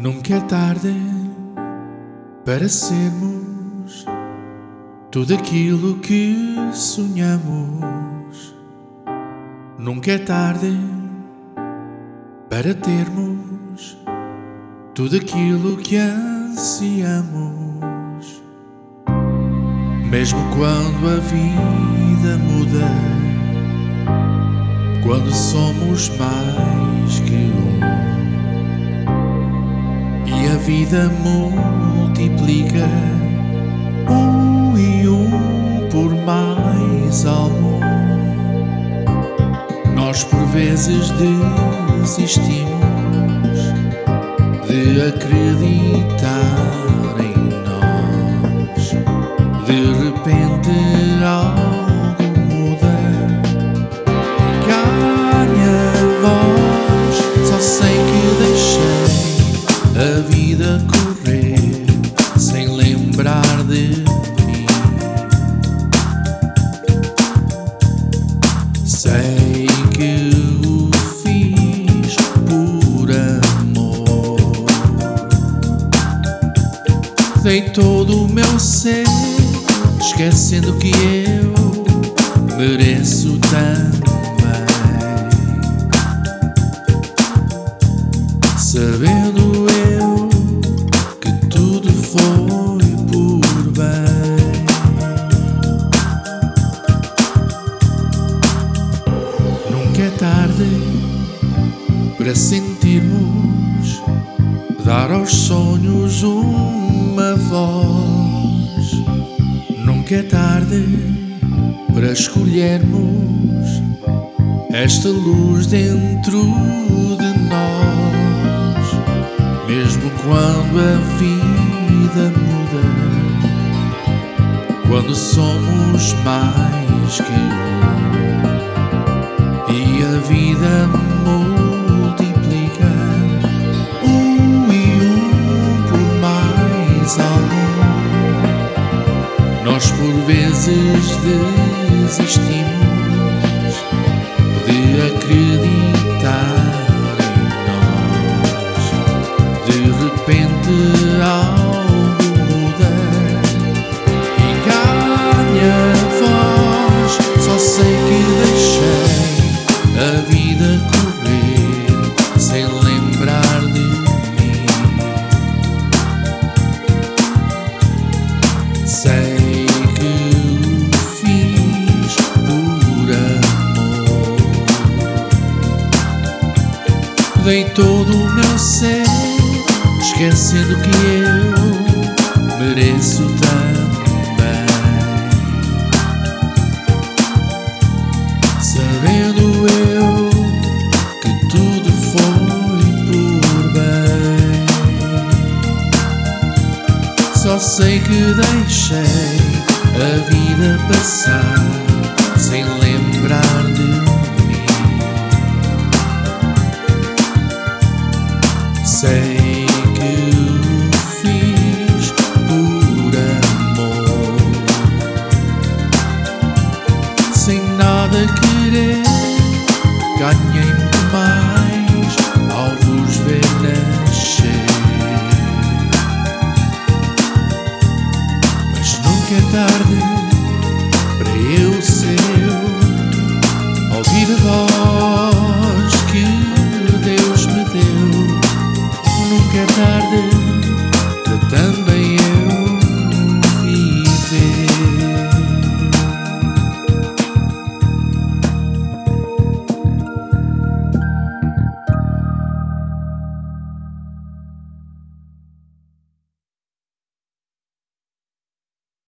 Nunca é tarde para sermos tudo aquilo que sonhamos. Nunca é tarde para termos tudo aquilo que ansiamos. Mesmo quando a vida muda, quando somos mais que um vida multiplica um e um por mais algum. Nós por vezes desistimos de acreditar Dei todo o meu ser, esquecendo que eu mereço também. Sabendo eu que tudo foi por bem. Nunca é tarde para sentirmos dar aos sonhos uma voz. Nunca é tarde para escolhermos esta luz dentro de nós, mesmo quando a vida muda, quando somos mais que um, mais. Nós por vezes desistimos Dei todo o meu ser, esquecendo que eu mereço também. Sabendo eu que tudo foi por bem. Só sei que deixei a vida passar sem lembrar de Sei que o fiz por amor, sem nada querer. Ganhei muito mais ao vos ver nascer. Mas nunca é tarde para eu ser ouvir a voz